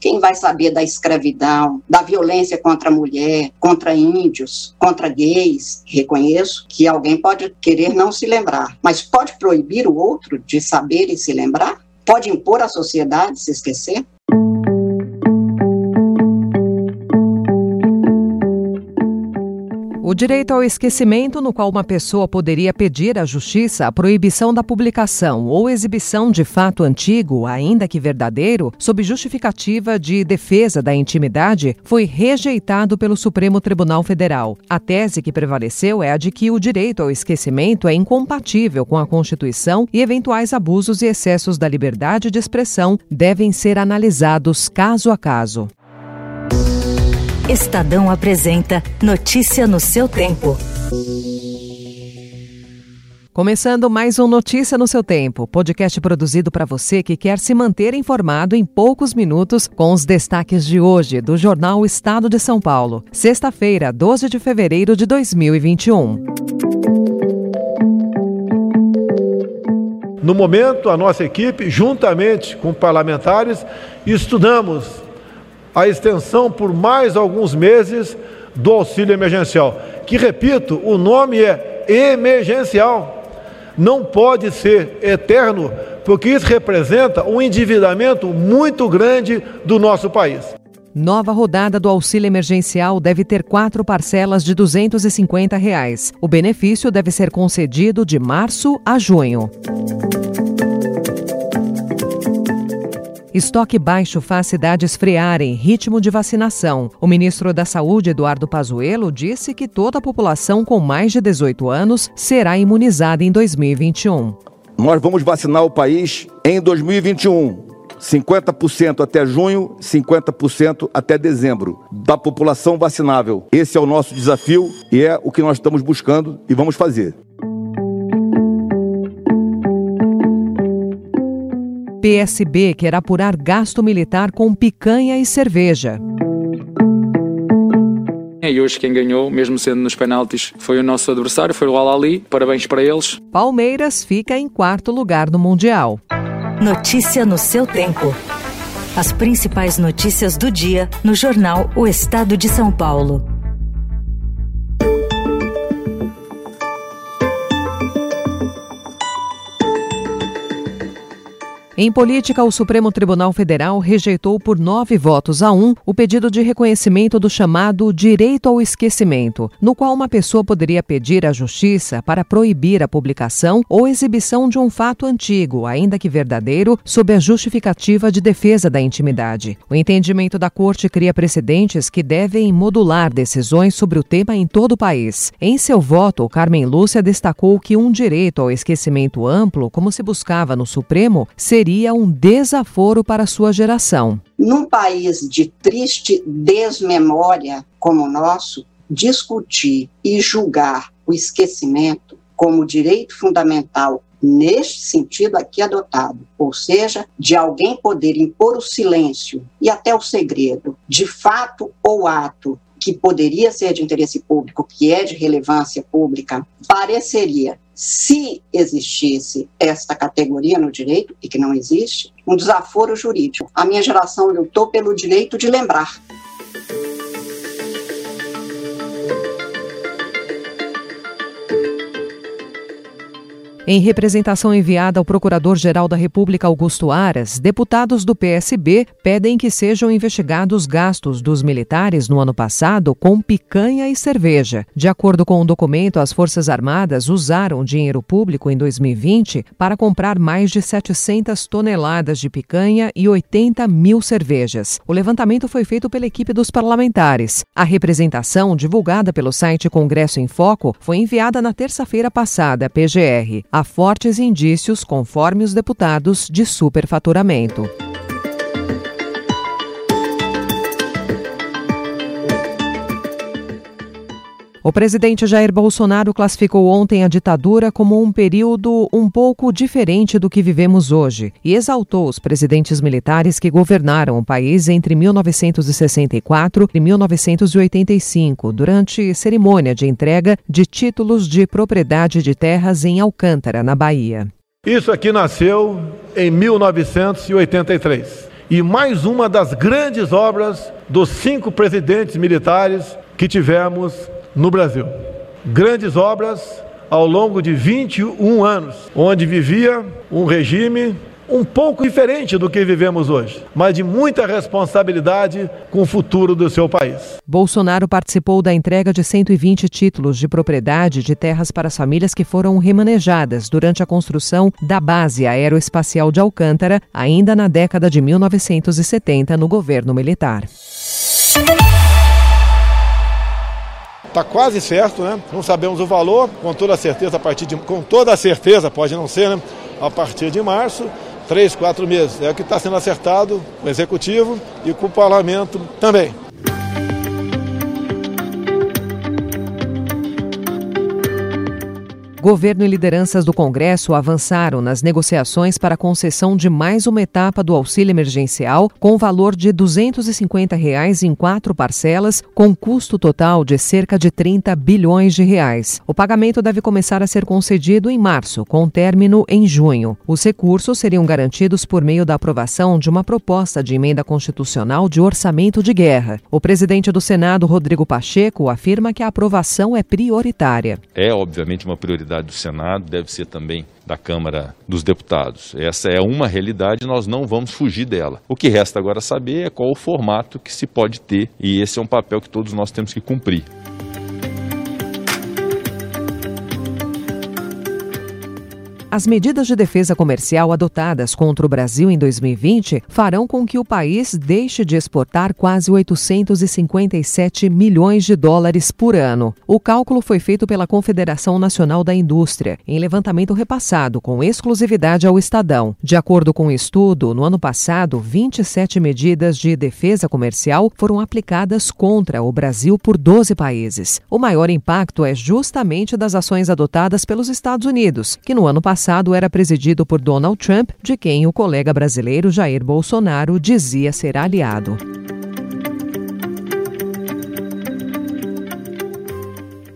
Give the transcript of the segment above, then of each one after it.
Quem vai saber da escravidão, da violência contra a mulher, contra índios, contra gays? Reconheço que alguém pode querer não se lembrar, mas pode proibir o outro de saber e se lembrar? Pode impor à sociedade se esquecer? O direito ao esquecimento, no qual uma pessoa poderia pedir à Justiça a proibição da publicação ou exibição de fato antigo, ainda que verdadeiro, sob justificativa de defesa da intimidade, foi rejeitado pelo Supremo Tribunal Federal. A tese que prevaleceu é a de que o direito ao esquecimento é incompatível com a Constituição e eventuais abusos e excessos da liberdade de expressão devem ser analisados caso a caso. Estadão apresenta Notícia no seu tempo. Começando mais um Notícia no seu tempo, podcast produzido para você que quer se manter informado em poucos minutos com os destaques de hoje do jornal Estado de São Paulo, sexta-feira, 12 de fevereiro de 2021. No momento, a nossa equipe, juntamente com parlamentares, estudamos a extensão por mais alguns meses do auxílio emergencial, que, repito, o nome é emergencial. Não pode ser eterno, porque isso representa um endividamento muito grande do nosso país. Nova rodada do auxílio emergencial deve ter quatro parcelas de 250 reais. O benefício deve ser concedido de março a junho. Estoque baixo faz cidades frearem ritmo de vacinação. O ministro da Saúde, Eduardo Pazuello, disse que toda a população com mais de 18 anos será imunizada em 2021. Nós vamos vacinar o país em 2021. 50% até junho, 50% até dezembro da população vacinável. Esse é o nosso desafio e é o que nós estamos buscando e vamos fazer. PSB quer apurar gasto militar com picanha e cerveja. E hoje quem ganhou, mesmo sendo nos penaltis, foi o nosso adversário, foi o Al-Ali. Parabéns para eles. Palmeiras fica em quarto lugar no Mundial. Notícia no seu tempo. As principais notícias do dia no jornal O Estado de São Paulo. Em política, o Supremo Tribunal Federal rejeitou por nove votos a um o pedido de reconhecimento do chamado direito ao esquecimento, no qual uma pessoa poderia pedir à Justiça para proibir a publicação ou exibição de um fato antigo, ainda que verdadeiro, sob a justificativa de defesa da intimidade. O entendimento da Corte cria precedentes que devem modular decisões sobre o tema em todo o país. Em seu voto, Carmen Lúcia destacou que um direito ao esquecimento amplo, como se buscava no Supremo, seria seria um desaforo para sua geração. Num país de triste desmemória como o nosso, discutir e julgar o esquecimento como direito fundamental neste sentido aqui adotado, ou seja, de alguém poder impor o silêncio e até o segredo, de fato ou ato que poderia ser de interesse público, que é de relevância pública, pareceria se existisse esta categoria no direito, e que não existe, um desaforo jurídico. A minha geração lutou pelo direito de lembrar. Em representação enviada ao Procurador-Geral da República Augusto Aras, deputados do PSB pedem que sejam investigados gastos dos militares no ano passado com picanha e cerveja. De acordo com o um documento, as Forças Armadas usaram dinheiro público em 2020 para comprar mais de 700 toneladas de picanha e 80 mil cervejas. O levantamento foi feito pela equipe dos parlamentares. A representação, divulgada pelo site Congresso em Foco, foi enviada na terça-feira passada à PGR. A há fortes indícios, conforme os deputados, de superfaturamento. O presidente Jair Bolsonaro classificou ontem a ditadura como um período um pouco diferente do que vivemos hoje e exaltou os presidentes militares que governaram o país entre 1964 e 1985, durante cerimônia de entrega de títulos de propriedade de terras em Alcântara, na Bahia. Isso aqui nasceu em 1983. e mais uma das grandes obras dos cinco presidentes militares que tivemos no Brasil. Grandes obras ao longo de 21 anos, onde vivia um regime um pouco diferente do que vivemos hoje, mas de muita responsabilidade com o futuro do seu país. Bolsonaro participou da entrega de 120 títulos de propriedade de terras para as famílias que foram remanejadas durante a construção da base aeroespacial de Alcântara, ainda na década de 1970, no governo militar. Está quase certo, né? Não sabemos o valor, com toda certeza a partir de, com toda certeza pode não ser, né? A partir de março três, quatro meses. É o que está sendo acertado com o Executivo e com o Parlamento também. Governo e lideranças do Congresso avançaram nas negociações para a concessão de mais uma etapa do auxílio emergencial com valor de 250 reais em quatro parcelas, com custo total de cerca de 30 bilhões de reais. O pagamento deve começar a ser concedido em março, com término em junho. Os recursos seriam garantidos por meio da aprovação de uma proposta de emenda constitucional de orçamento de guerra. O presidente do Senado, Rodrigo Pacheco, afirma que a aprovação é prioritária. É, obviamente, uma prioridade do Senado, deve ser também da Câmara dos Deputados. Essa é uma realidade, nós não vamos fugir dela. O que resta agora saber é qual o formato que se pode ter, e esse é um papel que todos nós temos que cumprir. As medidas de defesa comercial adotadas contra o Brasil em 2020 farão com que o país deixe de exportar quase 857 milhões de dólares por ano. O cálculo foi feito pela Confederação Nacional da Indústria, em levantamento repassado com exclusividade ao Estadão. De acordo com o um estudo, no ano passado, 27 medidas de defesa comercial foram aplicadas contra o Brasil por 12 países. O maior impacto é justamente das ações adotadas pelos Estados Unidos, que no ano passado passado era presidido por Donald Trump, de quem o colega brasileiro Jair Bolsonaro dizia ser aliado.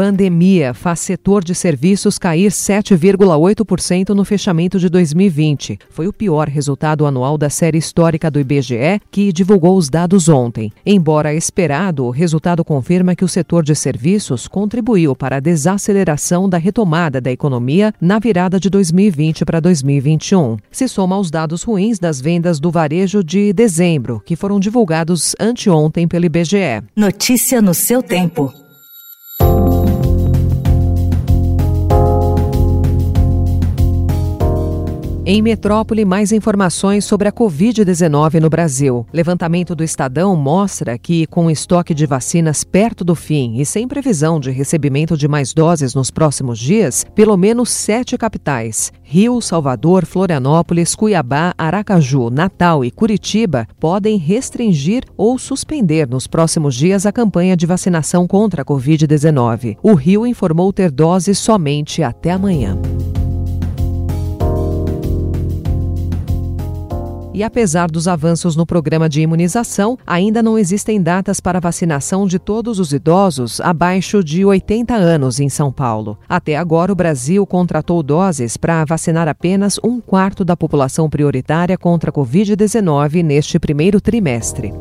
Pandemia faz setor de serviços cair 7,8% no fechamento de 2020. Foi o pior resultado anual da série histórica do IBGE, que divulgou os dados ontem. Embora esperado, o resultado confirma que o setor de serviços contribuiu para a desaceleração da retomada da economia na virada de 2020 para 2021. Se soma aos dados ruins das vendas do varejo de dezembro, que foram divulgados anteontem pelo IBGE. Notícia no seu tempo. Em Metrópole, mais informações sobre a Covid-19 no Brasil. Levantamento do Estadão mostra que, com o estoque de vacinas perto do fim e sem previsão de recebimento de mais doses nos próximos dias, pelo menos sete capitais Rio, Salvador, Florianópolis, Cuiabá, Aracaju, Natal e Curitiba podem restringir ou suspender nos próximos dias a campanha de vacinação contra a Covid-19. O Rio informou ter doses somente até amanhã. E apesar dos avanços no programa de imunização, ainda não existem datas para vacinação de todos os idosos abaixo de 80 anos em São Paulo. Até agora, o Brasil contratou doses para vacinar apenas um quarto da população prioritária contra a Covid-19 neste primeiro trimestre.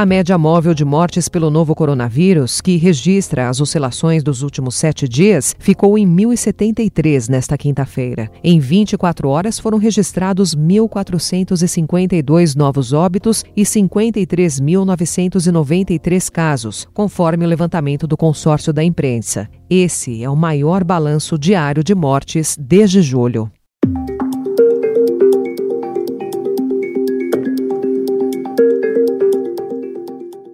A média móvel de mortes pelo novo coronavírus, que registra as oscilações dos últimos sete dias, ficou em 1.073 nesta quinta-feira. Em 24 horas foram registrados 1.452 novos óbitos e 53.993 casos, conforme o levantamento do consórcio da imprensa. Esse é o maior balanço diário de mortes desde julho.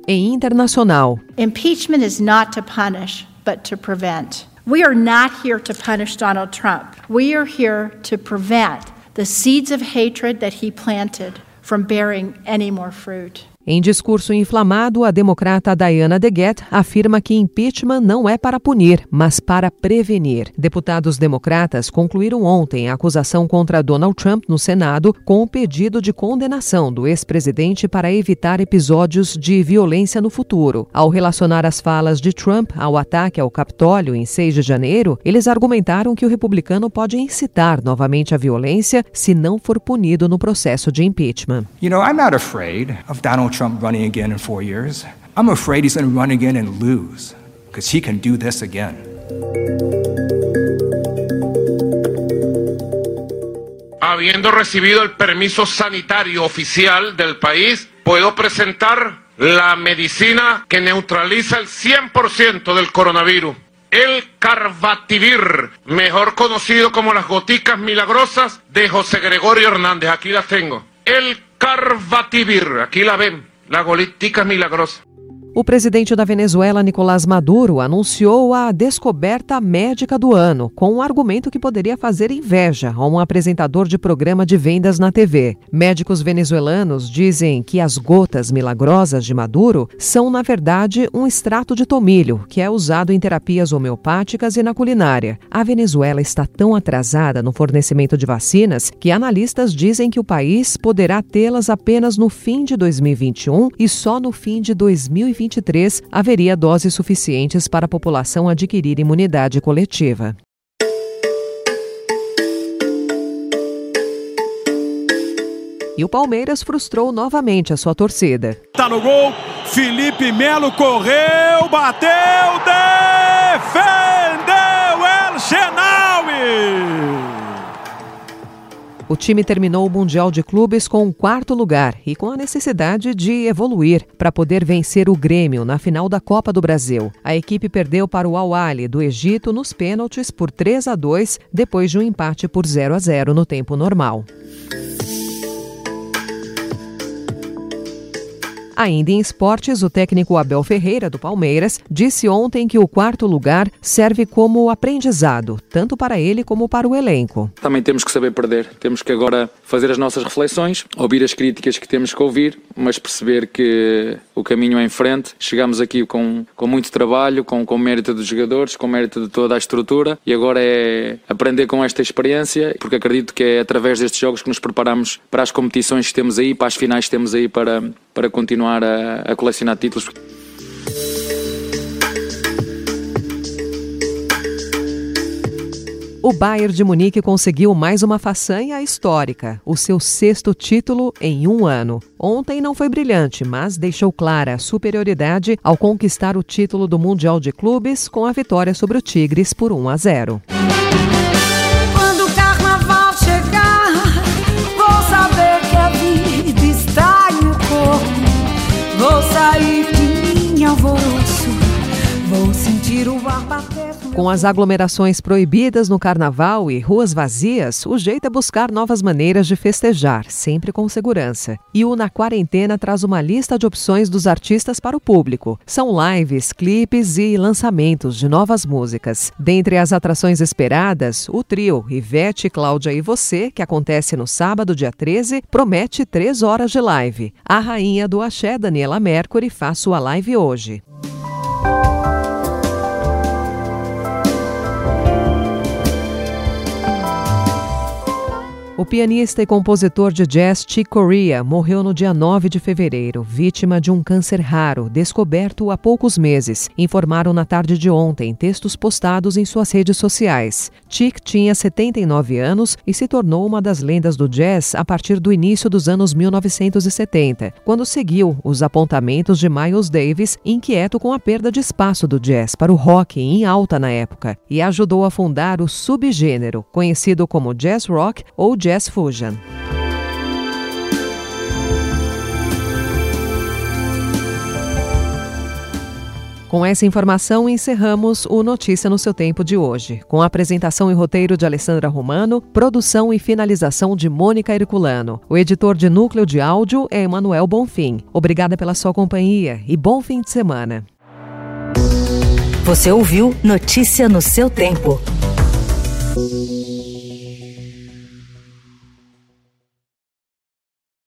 Em internacional. Impeachment is not to punish, but to prevent. We are not here to punish Donald Trump. We are here to prevent the seeds of hatred that he planted from bearing any more fruit. Em discurso inflamado, a democrata Diana DeGette afirma que impeachment não é para punir, mas para prevenir. Deputados democratas concluíram ontem a acusação contra Donald Trump no Senado com o pedido de condenação do ex-presidente para evitar episódios de violência no futuro. Ao relacionar as falas de Trump ao ataque ao Capitólio em 6 de janeiro, eles argumentaram que o republicano pode incitar novamente a violência se não for punido no processo de impeachment. You know, I'm not afraid of Donald Trump running again in four years. I'm afraid he's going to run again and lose, because he can do this again. Habiendo recibido el permiso sanitario oficial del país, puedo presentar la medicina que neutraliza el 100% del coronavirus. El Carbativir, mejor conocido como las goticas milagrosas de José Gregorio Hernández. Aquí las tengo. El Carbativir, aqui la ven, la golitica milagrosa. O presidente da Venezuela, Nicolás Maduro, anunciou a descoberta médica do ano, com um argumento que poderia fazer inveja a um apresentador de programa de vendas na TV. Médicos venezuelanos dizem que as gotas milagrosas de Maduro são, na verdade, um extrato de tomilho, que é usado em terapias homeopáticas e na culinária. A Venezuela está tão atrasada no fornecimento de vacinas que analistas dizem que o país poderá tê-las apenas no fim de 2021 e só no fim de 2022. 2023 haveria doses suficientes para a população adquirir imunidade coletiva. E o Palmeiras frustrou novamente a sua torcida. Tá no gol, Felipe Melo correu, bateu, defendeu El Chenaui! O time terminou o Mundial de Clubes com um quarto lugar e com a necessidade de evoluir para poder vencer o Grêmio na final da Copa do Brasil. A equipe perdeu para o Al-Ali do Egito nos pênaltis por 3 a 2 depois de um empate por 0 a 0 no tempo normal. Ainda em esportes, o técnico Abel Ferreira, do Palmeiras, disse ontem que o quarto lugar serve como aprendizado, tanto para ele como para o elenco. Também temos que saber perder, temos que agora fazer as nossas reflexões, ouvir as críticas que temos que ouvir, mas perceber que o caminho é em frente. Chegamos aqui com, com muito trabalho, com, com mérito dos jogadores, com mérito de toda a estrutura e agora é aprender com esta experiência, porque acredito que é através destes jogos que nos preparamos para as competições que temos aí, para as finais que temos aí para, para continuar a, a colecionar títulos. O Bayern de Munique conseguiu mais uma façanha histórica, o seu sexto título em um ano. Ontem não foi brilhante, mas deixou clara a superioridade ao conquistar o título do Mundial de Clubes com a vitória sobre o Tigres por 1 a 0. Com as aglomerações proibidas no carnaval e ruas vazias, o jeito é buscar novas maneiras de festejar, sempre com segurança. E o Na Quarentena traz uma lista de opções dos artistas para o público. São lives, clipes e lançamentos de novas músicas. Dentre as atrações esperadas, o trio Ivete, Cláudia e Você, que acontece no sábado, dia 13, promete três horas de live. A rainha do axé, Daniela Mercury, faz sua live hoje. O pianista e compositor de jazz Chick Corea morreu no dia 9 de fevereiro, vítima de um câncer raro, descoberto há poucos meses, informaram na tarde de ontem textos postados em suas redes sociais. Chick tinha 79 anos e se tornou uma das lendas do jazz a partir do início dos anos 1970, quando seguiu os apontamentos de Miles Davis, inquieto com a perda de espaço do jazz para o rock em alta na época, e ajudou a fundar o subgênero, conhecido como jazz rock ou Jazz Fusion. Com essa informação, encerramos o Notícia no seu tempo de hoje, com a apresentação e roteiro de Alessandra Romano, produção e finalização de Mônica Herculano. O editor de núcleo de áudio é Emanuel Bonfim. Obrigada pela sua companhia e bom fim de semana. Você ouviu Notícia no seu tempo.